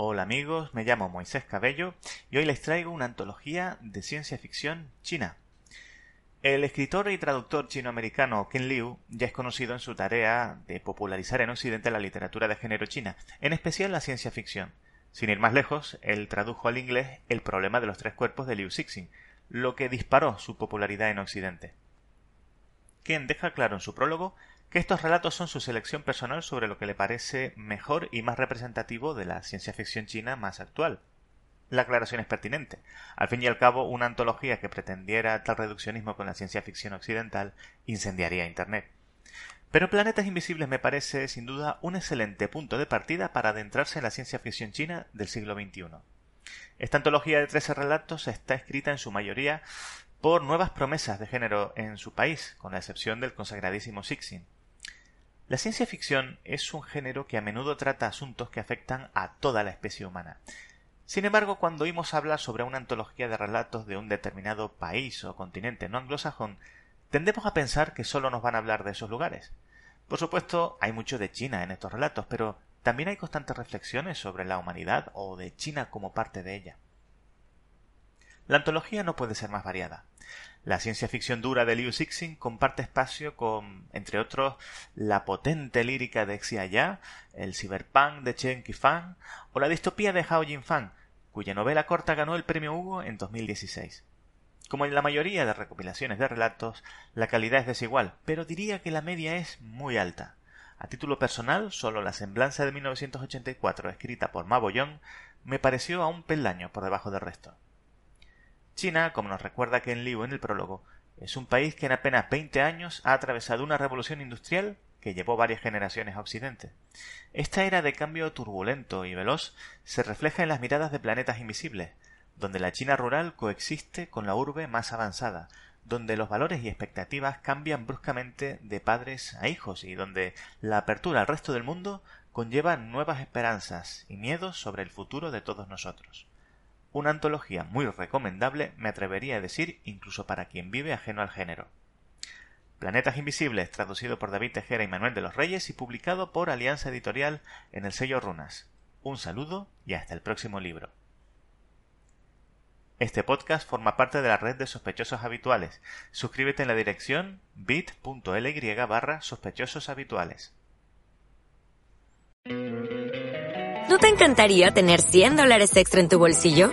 Hola amigos, me llamo Moisés Cabello y hoy les traigo una antología de ciencia ficción china. El escritor y traductor chinoamericano Ken Liu ya es conocido en su tarea de popularizar en Occidente la literatura de género china, en especial la ciencia ficción. Sin ir más lejos, él tradujo al inglés El problema de los tres cuerpos de Liu Cixin, lo que disparó su popularidad en Occidente. Ken deja claro en su prólogo que estos relatos son su selección personal sobre lo que le parece mejor y más representativo de la ciencia ficción china más actual. La aclaración es pertinente. Al fin y al cabo, una antología que pretendiera tal reduccionismo con la ciencia ficción occidental incendiaría Internet. Pero Planetas Invisibles me parece, sin duda, un excelente punto de partida para adentrarse en la ciencia ficción china del siglo XXI. Esta antología de trece relatos está escrita en su mayoría por nuevas promesas de género en su país, con la excepción del consagradísimo Sixin. La ciencia ficción es un género que a menudo trata asuntos que afectan a toda la especie humana. Sin embargo, cuando oímos hablar sobre una antología de relatos de un determinado país o continente no anglosajón, tendemos a pensar que solo nos van a hablar de esos lugares. Por supuesto, hay mucho de China en estos relatos, pero también hay constantes reflexiones sobre la humanidad o de China como parte de ella. La antología no puede ser más variada. La ciencia ficción dura de Liu Cixin comparte espacio con, entre otros, la potente lírica de Xia Ya, el cyberpunk de Chen Qifang o la distopía de Hao Jinfang, cuya novela corta ganó el premio Hugo en 2016. Como en la mayoría de recopilaciones de relatos, la calidad es desigual, pero diría que la media es muy alta. A título personal, solo La semblanza de 1984, escrita por Young, me pareció a un peldaño por debajo del resto. China, como nos recuerda Ken Liu en el prólogo, es un país que en apenas 20 años ha atravesado una revolución industrial que llevó varias generaciones a Occidente. Esta era de cambio turbulento y veloz se refleja en las miradas de planetas invisibles, donde la China rural coexiste con la urbe más avanzada, donde los valores y expectativas cambian bruscamente de padres a hijos y donde la apertura al resto del mundo conlleva nuevas esperanzas y miedos sobre el futuro de todos nosotros. Una antología muy recomendable, me atrevería a decir, incluso para quien vive ajeno al género. Planetas Invisibles, traducido por David Tejera y Manuel de los Reyes y publicado por Alianza Editorial en el sello Runas. Un saludo y hasta el próximo libro. Este podcast forma parte de la red de sospechosos habituales. Suscríbete en la dirección bit.ly barra sospechosos habituales. ¿No te encantaría tener 100 dólares extra en tu bolsillo?